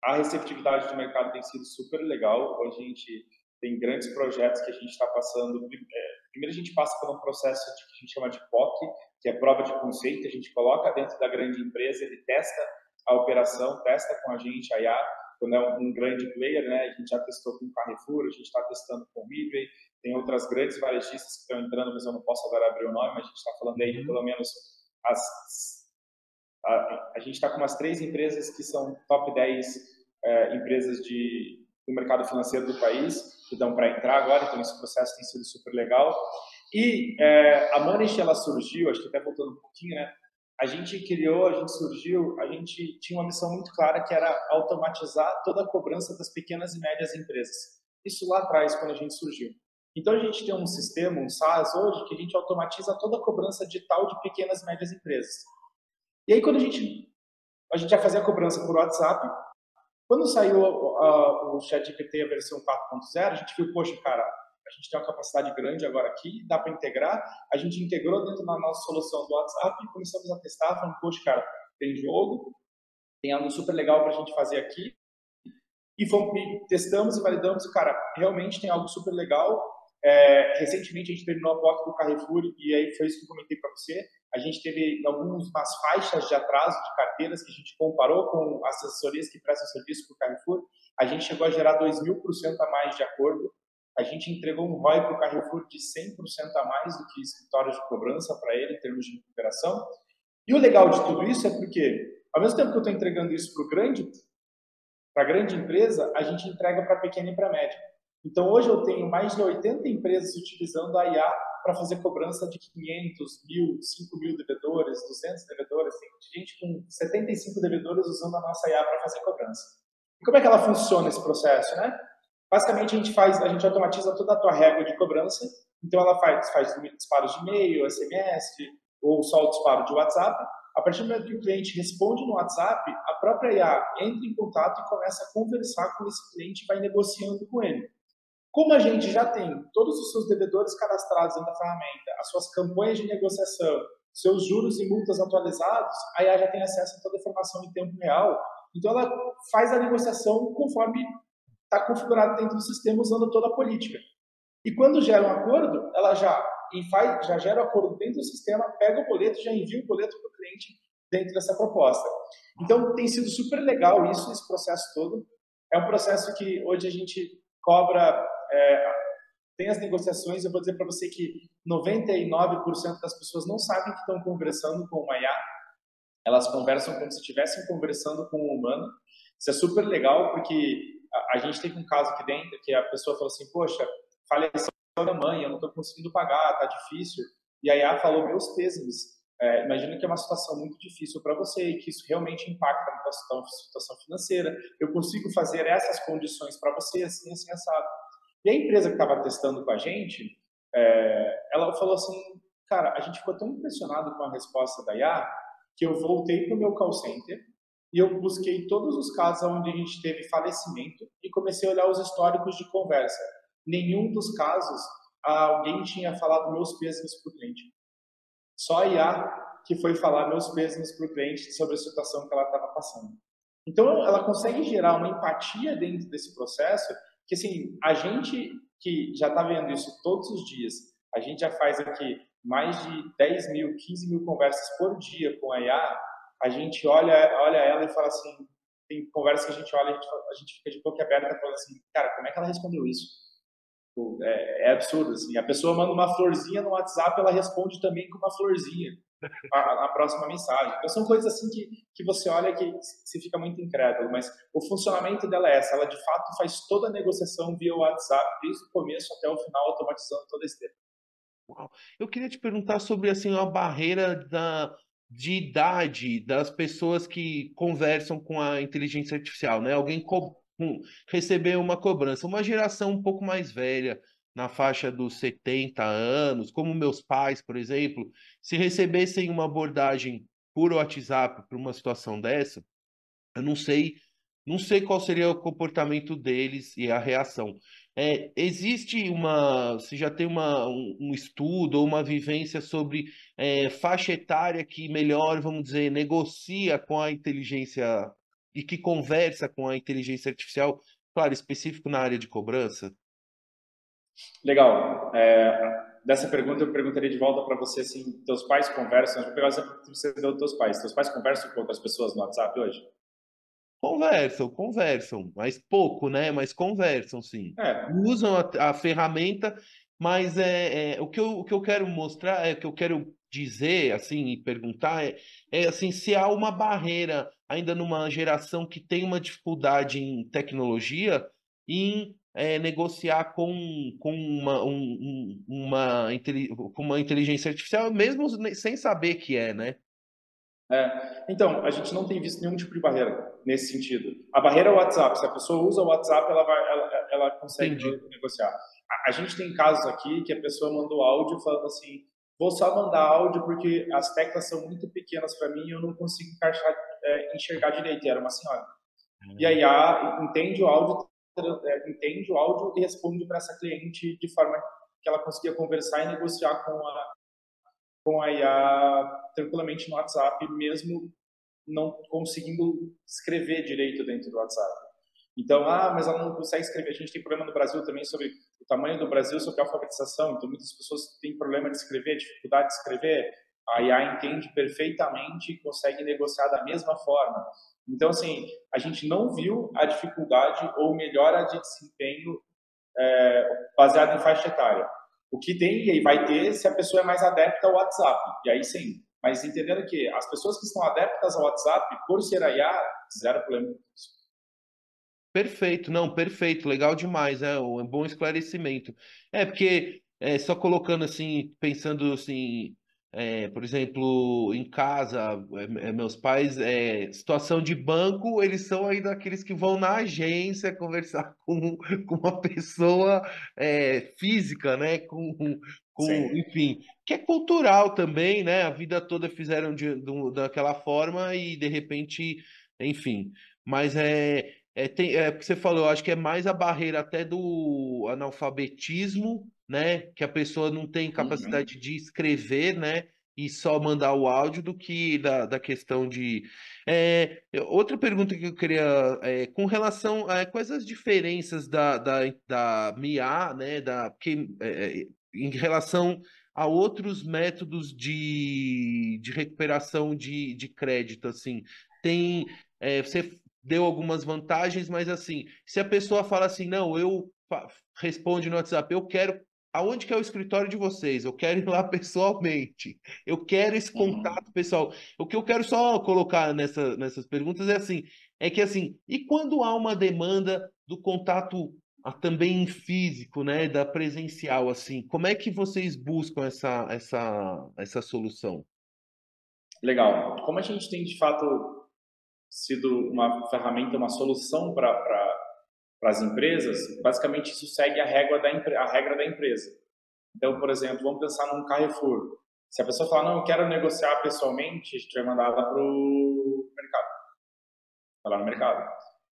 A receptividade do mercado tem sido super legal. Hoje a gente tem grandes projetos que a gente está passando. É, primeiro a gente passa por um processo de, que a gente chama de POC, que é prova de conceito. A gente coloca dentro da grande empresa, ele testa a operação, testa com a gente a IA, quando é um, grande player, né? A gente já testou com o Carrefour, a gente está testando com o Midway, tem outras grandes varejistas que estão entrando, mas eu não posso agora abrir o nome, mas a gente está falando aí de uhum. pelo menos as. A, a gente está com umas três empresas que são top 10 é, empresas de, do mercado financeiro do país, que dão para entrar agora, então esse processo tem sido super legal. E é, a Manish, ela surgiu, acho que até voltando um pouquinho, né? A gente criou, a gente surgiu, a gente tinha uma missão muito clara que era automatizar toda a cobrança das pequenas e médias empresas. Isso lá atrás, quando a gente surgiu. Então a gente tem um sistema, um SaaS hoje, que a gente automatiza toda a cobrança digital de pequenas e médias empresas. E aí quando a gente a gente ia fazer a cobrança por WhatsApp, quando saiu a, o ChatGPT a versão 4.0, a gente viu, poxa, cara, a gente tem uma capacidade grande agora aqui, dá para integrar. A gente integrou dentro da nossa solução do WhatsApp e começamos a testar, falando, poxa, cara, tem jogo, tem algo super legal para a gente fazer aqui. E, fomos, testamos e validamos, cara, realmente tem algo super legal. É, recentemente a gente terminou a POC do Carrefour e aí foi isso que eu comentei para você. A gente teve algumas faixas de atraso de carteiras que a gente comparou com as assessorias que prestam serviço para o Carrefour. A gente chegou a gerar 2 mil por cento a mais de acordo a gente entregou um ROI para o Carrefour de 100% a mais do que escritórios de cobrança para ele em termos de recuperação. E o legal de tudo isso é porque, ao mesmo tempo que eu estou entregando isso para grande, a grande empresa, a gente entrega para a pequena e para a média. Então, hoje eu tenho mais de 80 empresas utilizando a IA para fazer cobrança de 500, 1.000, 5 mil devedores, 200 devedores. Tem gente com 75 devedores usando a nossa IA para fazer cobrança. E como é que ela funciona esse processo, né? Basicamente, a gente faz, a gente automatiza toda a tua regra de cobrança. Então, ela faz, faz disparos de e-mail, SMS, ou só o disparo de WhatsApp. A partir do momento que o cliente responde no WhatsApp, a própria IA entra em contato e começa a conversar com esse cliente e vai negociando com ele. Como a gente já tem todos os seus devedores cadastrados da ferramenta, as suas campanhas de negociação, seus juros e multas atualizados, a IA já tem acesso a toda a informação em tempo real. Então, ela faz a negociação conforme está configurado dentro do sistema usando toda a política. E quando gera um acordo, ela já, faz, já gera o um acordo dentro do sistema, pega o boleto já envia o boleto para o cliente dentro dessa proposta. Então, tem sido super legal isso, esse processo todo. É um processo que hoje a gente cobra, é, tem as negociações, eu vou dizer para você que 99% das pessoas não sabem que estão conversando com uma IA, elas conversam como se estivessem conversando com um humano. Isso é super legal, porque a, gente teve um caso aqui dentro que a pessoa falou assim, poxa, faleceu minha mãe, eu não estou conseguindo pagar, tá difícil. E a IA falou, meus pêsames, é, imagina que é uma situação muito difícil para você e que isso realmente impacta na sua situação financeira. Eu consigo fazer essas condições para você, assim, assim, assado. E a empresa que estava testando com a gente, é, ela falou assim, cara, a gente ficou tão impressionado com a resposta da IA que eu voltei para o meu call center e eu busquei todos os casos onde a gente teve falecimento e comecei a olhar os históricos de conversa. Nenhum dos casos alguém tinha falado meus pêsames para o cliente. Só a IA que foi falar meus pêsames para o cliente sobre a situação que ela estava passando. Então, ela consegue gerar uma empatia dentro desse processo, que assim, a gente que já está vendo isso todos os dias, a gente já faz aqui mais de 10 mil, 15 mil conversas por dia com a IA, a gente olha, olha ela e fala assim, tem conversas que a gente olha a gente, a gente fica de boca aberta falando assim, cara, como é que ela respondeu isso? É, é, absurdo, assim. A pessoa manda uma florzinha no WhatsApp, ela responde também com uma florzinha a, a próxima mensagem. Então, são coisas assim que, que você olha que você fica muito incrédulo, mas o funcionamento dela é essa, ela de fato faz toda a negociação via WhatsApp, desde o começo até o final, automatizando toda a esteira. Eu queria te perguntar sobre assim a barreira da, de idade das pessoas que conversam com a inteligência artificial, né? Alguém co receber uma cobrança, uma geração um pouco mais velha, na faixa dos 70 anos, como meus pais, por exemplo, se recebessem uma abordagem por WhatsApp para uma situação dessa, eu não sei, não sei qual seria o comportamento deles e a reação. É, existe uma, se já tem uma, um, um, estudo ou uma vivência sobre é, faixa etária que melhor, vamos dizer, negocia com a inteligência e que conversa com a inteligência artificial, claro, específico na área de cobrança? Legal. É, dessa pergunta eu perguntaria de volta para você assim, teus pais conversam, vou pegar o exemplo que você deu dos teus pais. Teus pais conversam com outras pessoas no WhatsApp hoje? Conversam, conversam, mas pouco, né? Mas conversam, sim. É. Usam a, a, ferramenta, mas é, é, o, que eu, o que eu quero mostrar, é o que eu quero dizer, assim, e perguntar é, é assim, se há uma barreira ainda numa geração que tem uma dificuldade em tecnologia, em é, negociar com, com, uma, um, uma, com uma inteligência artificial, mesmo sem saber que é, né? É, então, a gente não tem visto nenhum tipo de barreira nesse sentido. A barreira é o WhatsApp. Se a pessoa usa o WhatsApp, ela, vai, ela, ela consegue Entendi. negociar. A, a, gente tem casos aqui que a pessoa mandou áudio falando assim: vou só mandar áudio porque as teclas são muito pequenas para mim e eu não consigo encaixar, é, enxergar direito. E era uma senhora. Hum. E aí a, entende o áudio, é, entende o áudio e responde para essa cliente de forma que ela conseguia conversar e negociar com a com a IA tranquilamente no WhatsApp, mesmo não conseguindo escrever direito dentro do WhatsApp. Então, ah, mas ela não consegue escrever. A gente tem problema no Brasil também sobre o tamanho do Brasil, sobre a alfabetização. Então, muitas pessoas têm problema de escrever, dificuldade de escrever. A IA entende perfeitamente e consegue negociar da mesma forma. Então, assim, a gente não viu a dificuldade ou melhora de desempenho é, baseada em faixa etária. O que tem e vai ter se a pessoa é mais adepta ao WhatsApp. E aí sim. Mas entendendo que as pessoas que estão adeptas ao WhatsApp, por ser IA, zero problema com isso. Perfeito, não, perfeito, legal demais, é um bom esclarecimento. É porque é, só colocando assim, pensando assim, é, por exemplo, em casa, é, é, meus pais, é, situação de banco, eles são aí daqueles que vão na agência conversar com, com uma pessoa é, física, né? Com, com, enfim, que é cultural também, né? A vida toda fizeram de, de, daquela forma e de repente, enfim. Mas é, é, tem, é que você falou, eu acho que é mais a barreira até do analfabetismo né? Que a pessoa não tem uhum. capacidade uhum. de escrever, né? E só mandar o áudio do que da, da questão de. É, outra pergunta que eu queria. É, com relação a quais as diferenças da, da, da MIA, né? Da, que, é, em relação a outros métodos de, de recuperação de, de crédito, assim. Tem. É, você deu algumas vantagens, mas assim, se a pessoa fala assim, não, eu responde no WhatsApp, eu quero aonde que é o escritório de vocês? Eu quero ir lá pessoalmente. Eu quero esse uhum. contato pessoal. O que eu quero só colocar nessa, nessas perguntas é assim, é que assim, e quando há uma demanda do contato também físico, né, da presencial, assim, como é que vocês buscam essa, essa, essa solução? Legal. Como a gente tem de fato sido uma ferramenta, uma solução para para as empresas, basicamente isso segue a regra, da, a regra da empresa. Então, por exemplo, vamos pensar num Carrefour. Se a pessoa falar, não, eu quero negociar pessoalmente, a gente vai mandar ela para o mercado. Vai lá no mercado.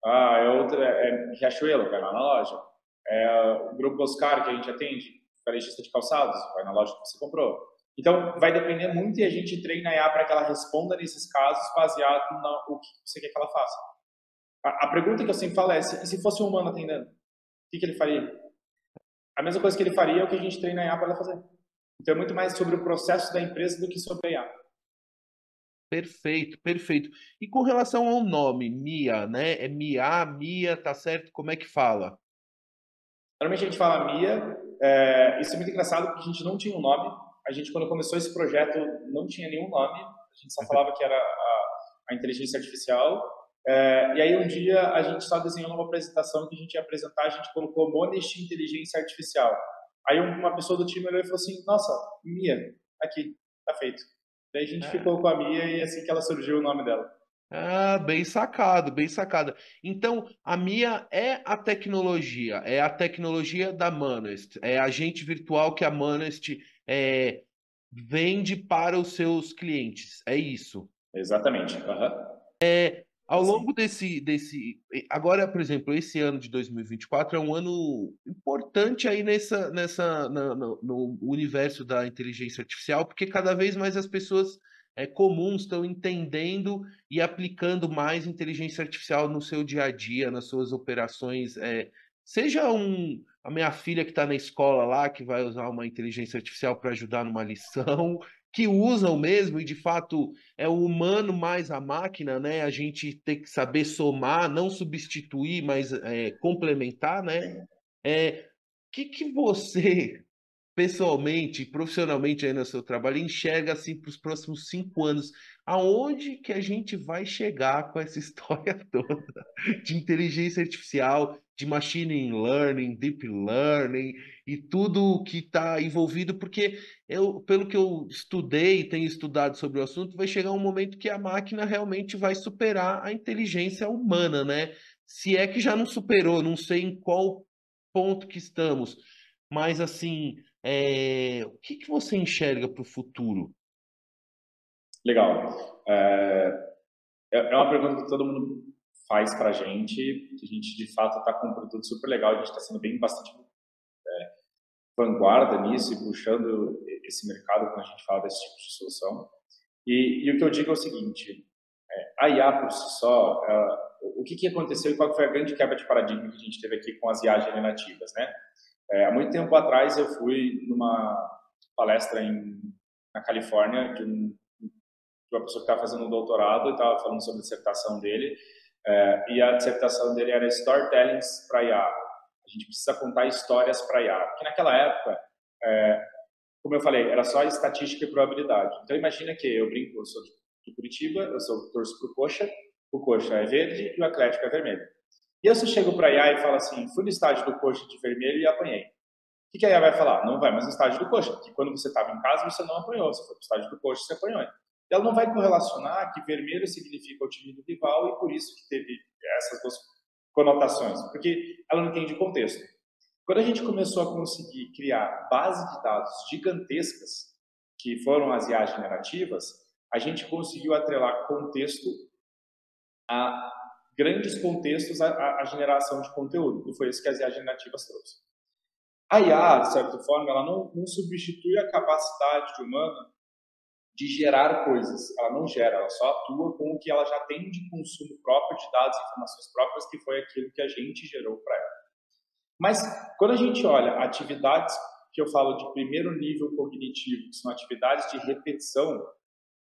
Ah, é outra, é Riachuelo, vai lá na loja. É o Grupo Oscar, que a gente atende, varejista de calçados, vai na loja que você comprou. Então, vai depender muito e a gente treina a IA para que ela responda nesses casos baseado no que você quer que ela faça. A, a, pergunta que eu sempre falo é: se, se fosse um humano atendendo, o que, que ele faria? A mesma coisa que ele faria é o que a gente treina a IA para fazer. Então é muito mais sobre o processo da empresa do que sobre a IA. Perfeito, perfeito. E com relação ao nome, Mia, né? É Mia, Mia, tá certo? Como é que fala? Normalmente a gente fala Mia. É, isso é muito engraçado porque a gente não tinha um nome. A gente, quando começou esse projeto, não tinha nenhum nome. A gente só falava que era a, a inteligência artificial. É, e aí um dia a gente só desenhou uma apresentação que a gente ia apresentar, a gente colocou Monest Inteligência Artificial. Aí uma pessoa do time olhou e falou assim, nossa, Mia, aqui, tá feito. Daí a gente é. ficou com a Mia e assim que ela surgiu o nome dela. Ah, bem sacado, bem sacado. Então, a Mia é a tecnologia, é a tecnologia da Manest, é a agente virtual que a Manest é, vende para os seus clientes, é isso? Exatamente. Uhum. É, ao longo desse, desse. Agora, por exemplo, esse ano de 2024 é um ano importante aí nessa, nessa, na, no, no universo da inteligência artificial, porque cada vez mais as pessoas é, comuns estão entendendo e aplicando mais inteligência artificial no seu dia a dia, nas suas operações. É, seja um, a minha filha que está na escola lá, que vai usar uma inteligência artificial para ajudar numa lição, que usam mesmo, e de fato é o humano mais a máquina, né? A gente tem que saber somar, não substituir, mas é, complementar, né? É, o que, que você, pessoalmente, profissionalmente aí no seu trabalho, enxerga assim para os próximos cinco anos? Aonde que a gente vai chegar com essa história toda de inteligência artificial, de machine learning, deep learning e tudo que está envolvido, porque eu, pelo que eu estudei, tenho estudado sobre o assunto, vai chegar um momento que a máquina realmente vai superar a inteligência humana, né? Se é que já não superou, não sei em qual ponto que estamos, mas assim, é... o que, que você enxerga para o futuro? Legal. É... é uma pergunta que todo mundo faz para a gente, que a gente de fato está com um produto super legal, a gente está sendo bem bastante é, vanguarda nisso e puxando esse mercado quando a gente fala desse tipo de solução. E, e o que eu digo é o seguinte, é, a IA por si só, o que, que aconteceu e qual foi a grande quebra de paradigma que a gente teve aqui com as IA generativas, né? É, há muito tempo atrás eu fui numa palestra em, na Califórnia de, um, de uma pessoa que estava fazendo um doutorado e estava falando sobre a dissertação dele é, e a dissertação dele era Storytellings para IA. A gente precisa contar histórias para IA. Porque naquela época, é, como eu falei, era só estatística e probabilidade. Então imagina que eu brinco, eu sou de Curitiba, eu sou torço pro Coxa, o Coxa é verde e o Atlético é vermelho. E eu se chego para a IA e falo assim, fui no estádio do Coxa de vermelho e apanhei. O que, que a IA vai falar? Não vai mais no estádio do Coxa, porque quando você estava em casa você não apanhou, você foi para o estádio do Coxa você apanhou ela não vai correlacionar que vermelho significa o time do rival e por isso que teve essas duas conotações, porque ela não entende o contexto. Quando a gente começou a conseguir criar bases de dados gigantescas, que foram as IA generativas, a gente conseguiu atrelar contexto a grandes contextos à, geração de conteúdo, e foi isso que as IA generativas trouxe. A IA, de certa forma, ela não, não substitui a capacidade humana de gerar coisas. Ela não gera, ela só atua com o que ela já tem de consumo próprio de dados e informações próprias, que foi aquilo que a gente gerou para ela. Mas quando a gente olha atividades que eu falo de primeiro nível cognitivo, que são atividades de repetição,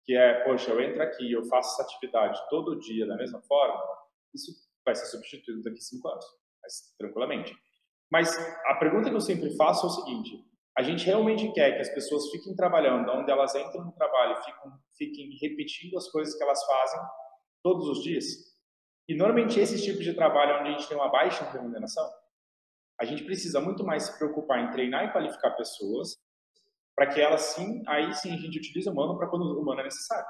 que é, poxa, eu entro aqui eu faço essa atividade todo dia da mesma forma, isso vai ser substituído daqui a cinco anos, mas tranquilamente. Mas a pergunta que eu sempre faço é o seguinte: a gente realmente quer que as pessoas fiquem trabalhando onde elas entram no trabalho, fiquem, fiquem repetindo as coisas que elas fazem todos os dias. E normalmente esse tipo de trabalho onde a gente tem uma baixa remuneração, a gente precisa muito mais se preocupar em treinar e qualificar pessoas para que elas sim, aí sim a gente utilize o humano para quando o humano é necessário.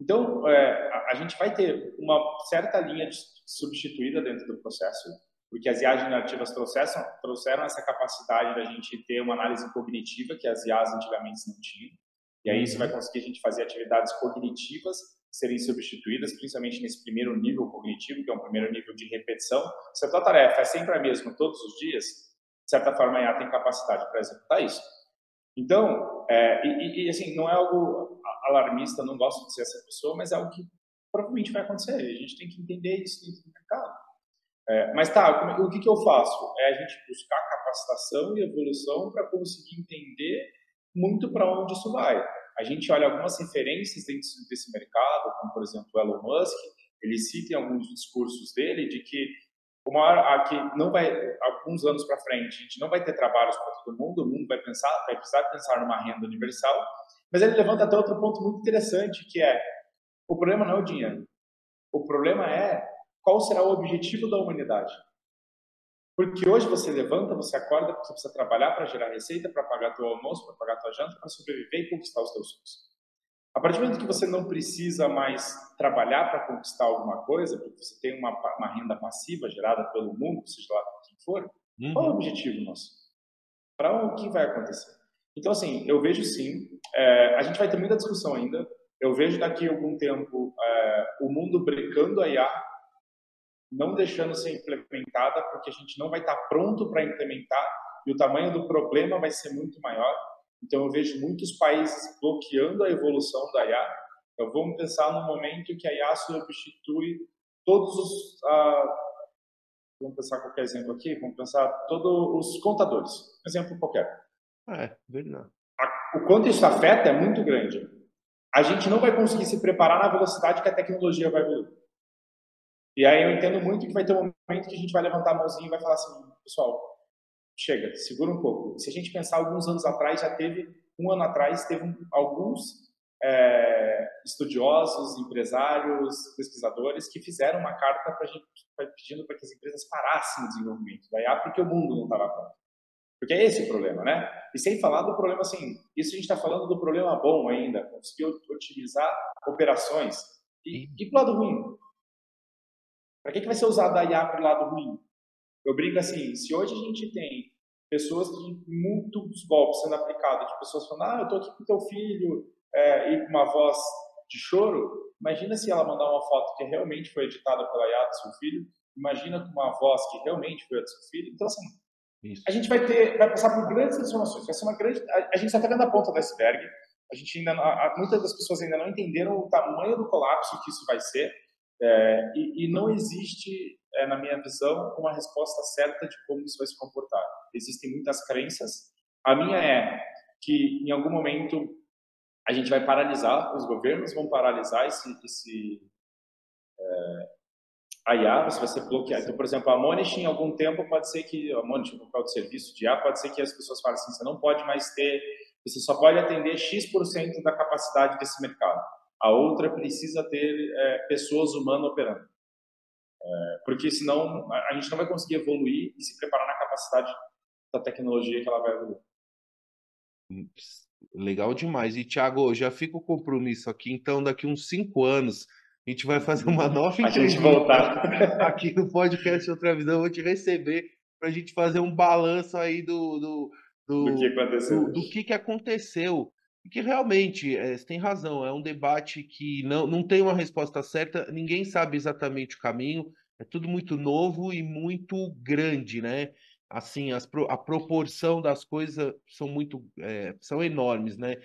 Então, é, a, gente vai ter uma certa linha de substituída dentro do processo, porque as IAs generativas trouxeram, trouxeram essa capacidade da gente ter uma análise cognitiva que as IAs antigamente não tinham. E aí isso vai conseguir a gente fazer atividades cognitivas serem substituídas, principalmente nesse primeiro nível cognitivo, que é um primeiro nível de repetição. Se a tua tarefa é sempre a mesma todos os dias, de certa forma a IA tem capacidade para executar isso. Então, é, e, e, assim, não é algo alarmista, não gosto de ser essa pessoa, mas é algo que provavelmente vai acontecer. A gente tem que entender isso do mercado. É, mas tá, o que, que eu faço? É a gente buscar capacitação e evolução para conseguir entender muito para onde isso vai. A gente olha algumas referências dentro desse mercado, como por exemplo o Elon Musk, ele cita em alguns discursos dele de que uma hora que não vai alguns anos para frente a gente não vai ter trabalhos para todo mundo, o mundo vai pensar, vai precisar pensar numa renda universal. Mas ele levanta até outro ponto muito interessante que é o problema não é o dinheiro, o problema é qual será o objetivo da humanidade. Porque hoje você levanta, você acorda, você precisa trabalhar para gerar receita, para pagar teu almoço, para pagar tua janta, para sobreviver e conquistar os teus sonhos. A partir do momento que você não precisa mais trabalhar para conquistar alguma coisa, porque você tem uma, uma, renda passiva gerada pelo mundo, seja lá quem for, uhum. qual é o objetivo nosso? Para o que vai acontecer? Então, assim, eu vejo sim, é, a gente vai ter muita discussão ainda. Eu vejo daqui a algum tempo é, o mundo brincando a IA não deixando ser implementada, porque a gente não vai estar pronto para implementar e o tamanho do problema vai ser muito maior. Então, eu vejo muitos países bloqueando a evolução da IA. Então, vamos pensar no momento que a IA substitui todos os. Uh, vamos pensar qualquer exemplo aqui, vamos pensar todos os contadores. Exemplo qualquer. É, verdade. O quanto isso afeta é muito grande. A gente não vai conseguir se preparar na velocidade que a tecnologia vai evoluir. E aí eu entendo muito que vai ter um momento que a gente vai levantar a mãozinha e vai falar assim, pessoal, chega, segura um pouco. Se a gente pensar alguns anos atrás, já teve, um ano atrás, teve alguns é, estudiosos, empresários, pesquisadores que fizeram uma carta para a gente, pedindo para que as empresas parassem o desenvolvimento da IA porque o mundo não estava pronto. Porque é esse o problema, né? E sem falar do problema, assim, isso a gente está falando do problema bom ainda, conseguir otimizar operações. E, e pro lado ruim? Para que, que vai ser usado a IA para o lado ruim? Eu brinco assim, se hoje a gente tem pessoas de muitos golpes sendo aplicados, de pessoas falando, ah, eu estou aqui com teu filho, é, e com uma voz de choro, imagina se ela mandar uma foto que realmente foi editada pela IA do seu filho, imagina com uma voz que realmente foi a do seu filho. Então, assim, isso. a gente vai ter, vai passar por grandes transformações, vai ser uma grande, a, a gente está vendo a ponta do iceberg, a gente ainda, a, muitas das pessoas ainda não entenderam o tamanho do colapso que isso vai ser, é, e, e, não existe, é, na minha visão, uma resposta certa de como isso vai se comportar. Existem muitas crenças. A minha é que, em algum momento, a gente vai paralisar, os governos vão paralisar esse, esse é, a IA, você vai ser bloqueado. Então, por exemplo, a Monish, em algum tempo, pode ser que, a Monish, o local de serviço de IA, pode ser que as pessoas falem assim, você não pode mais ter, você só pode atender X% da capacidade desse mercado a outra precisa ter é, pessoas humanas operando. É, porque senão a gente não vai conseguir evoluir e se preparar na capacidade da tecnologia que ela vai evoluir. Legal demais. E, Thiago, já fica o compromisso aqui. Então, daqui uns cinco anos, a gente vai fazer uma nova entrevista aqui no podcast Outra Visão. Eu vou te receber para a gente fazer um balanço aí do, do, do, do que aconteceu. Do, do que, que aconteceu que realmente, é, você tem razão, é um debate que não, não tem uma resposta certa, ninguém sabe exatamente o caminho, é tudo muito novo e muito grande, né? Assim, as, a proporção das coisas são muito, é, são enormes, né?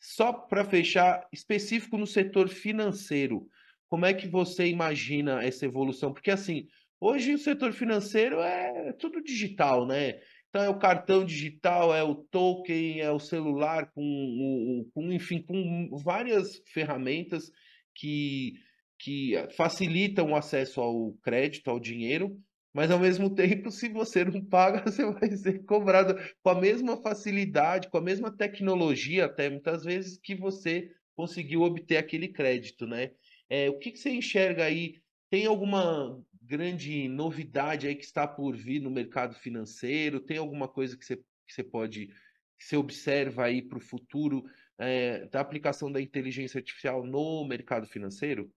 Só para fechar, específico no setor financeiro, como é que você imagina essa evolução? Porque assim, hoje o setor financeiro é tudo digital, né? Então é o cartão digital, é o token, é o celular com, com enfim, com várias ferramentas que, que facilitam o acesso ao crédito, ao dinheiro, mas ao mesmo tempo, se você não paga, você vai ser cobrado com a mesma facilidade, com a mesma tecnologia, até muitas vezes, que você conseguiu obter aquele crédito, né? É, o que, que você enxerga aí? Tem alguma grande novidade aí que está por vir no mercado financeiro? Tem alguma coisa que você, que você pode, que você observa aí para o futuro é, da aplicação da inteligência artificial no mercado financeiro?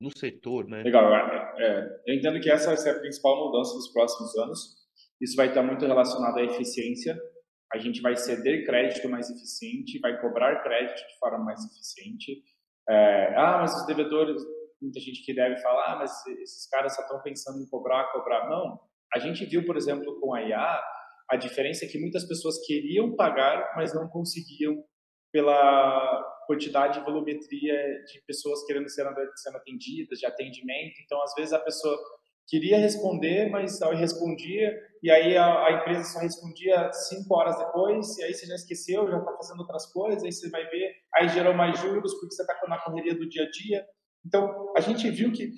No setor, né? Legal. É, eu entendo que essa vai ser a principal mudança dos próximos anos. Isso vai estar muito relacionado à eficiência. A gente vai ceder crédito mais eficiente, vai cobrar crédito de forma mais eficiente. É, ah, mas os devedores muita gente que deve falar, ah, mas esses caras só estão pensando em cobrar, cobrar. Não. A gente viu, por exemplo, com a IA, a diferença é que muitas pessoas queriam pagar, mas não conseguiam pela quantidade e volumetria de pessoas querendo ser, atendidas, de atendimento. Então, às vezes, a pessoa queria responder, mas não respondia, e aí a, a, empresa só respondia cinco horas depois, e aí você já esqueceu, já está fazendo outras coisas, aí você vai ver, aí gerou mais juros porque você está na correria do dia a dia. Então, a gente viu que,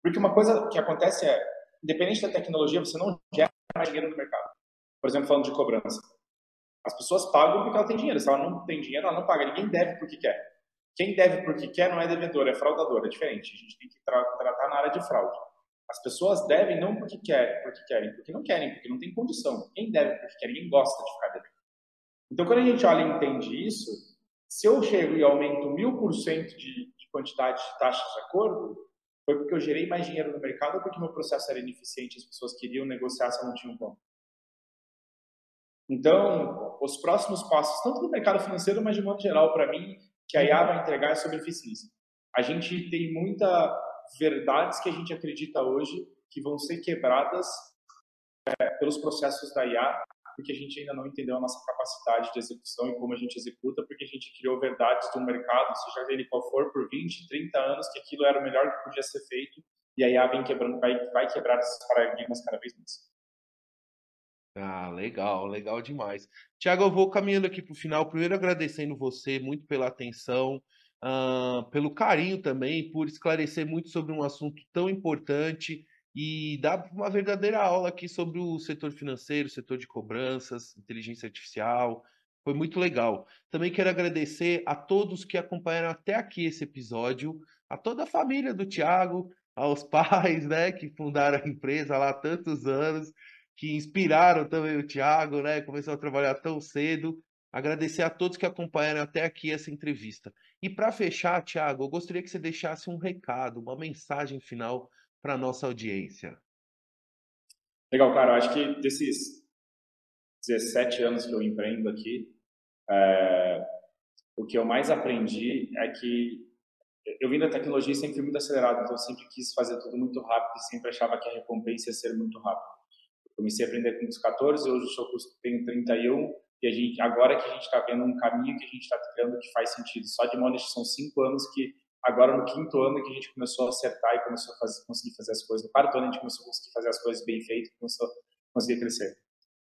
porque uma coisa que acontece é, independente da tecnologia, você não gera mais dinheiro no mercado. Por exemplo, falando de cobrança. As pessoas pagam porque ela tem dinheiro. Se ela não tem dinheiro, ela não paga. Ninguém deve porque quer. Quem deve porque quer não é devedor, é fraudador, é diferente. A gente tem que tra tratar na área de fraude. As pessoas devem não porque querem, porque querem, porque não querem, porque não tem condição. Quem deve porque quer, ninguém gosta de ficar devendo. Então, quando a gente olha e entende isso, se eu chego e aumento mil por cento de quantidade de taxas de acordo, foi porque eu gerei mais dinheiro no mercado ou porque meu processo era ineficiente as pessoas queriam negociar se não tinham como. Então, os próximos passos, tanto no mercado financeiro, mas de modo geral, para mim, que a IA vai entregar é sobre eficiência. A gente tem muita verdades que a gente acredita hoje que vão ser quebradas é, pelos processos da IA, porque a gente ainda não entendeu a nossa capacidade de execução e como a gente executa, porque a gente criou verdades de um mercado, seja ele qual for, por 20, 30 anos, que aquilo era o melhor que podia ser feito, e a vem quebrando, vai, vai quebrar esses paradigmas cada vez mais. Ah, legal, legal demais. Tiago, eu vou caminhando aqui para o final, primeiro agradecendo você muito pela atenção, uh, pelo carinho também, por esclarecer muito sobre um assunto tão importante e dar uma verdadeira aula aqui sobre o setor financeiro, setor de cobranças, inteligência artificial. Foi muito legal. Também quero agradecer a todos que acompanharam até aqui esse episódio, a toda a família do Tiago, aos pais, né, que fundaram a empresa lá há tantos anos, que inspiraram também o Tiago, né, começou a trabalhar tão cedo. Agradecer a todos que acompanharam até aqui essa entrevista. E para fechar, Tiago, eu gostaria que você deixasse um recado, uma mensagem final para nossa audiência. Legal, cara. Eu acho que desses 17 anos que eu empreendo aqui, é, o que eu mais aprendi é que eu vim da tecnologia sempre fui muito acelerado, então eu sempre quis fazer tudo muito rápido e sempre achava que a recompensa ia ser muito rápida. Comecei a aprender com os 14, hoje eu tenho 31 e a gente, agora que a gente está vendo um caminho que a gente está criando que faz sentido. Só de Monest são cinco anos que, agora no quinto ano que a gente começou a acertar e começou a fazer, conseguir fazer as coisas. No quarto ano a gente começou a conseguir fazer as coisas bem feitas, começou a conseguir crescer.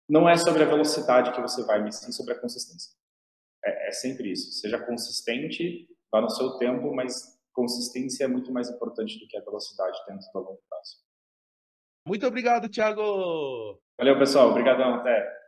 Não é sobre a velocidade que você vai, mas sim sobre a consistência. É, é sempre isso. Seja consistente, vá no seu tempo, mas consistência é muito mais importante do que a velocidade dentro do longo prazo. Muito obrigado, Thiago! Valeu, pessoal. Obrigadão. Até.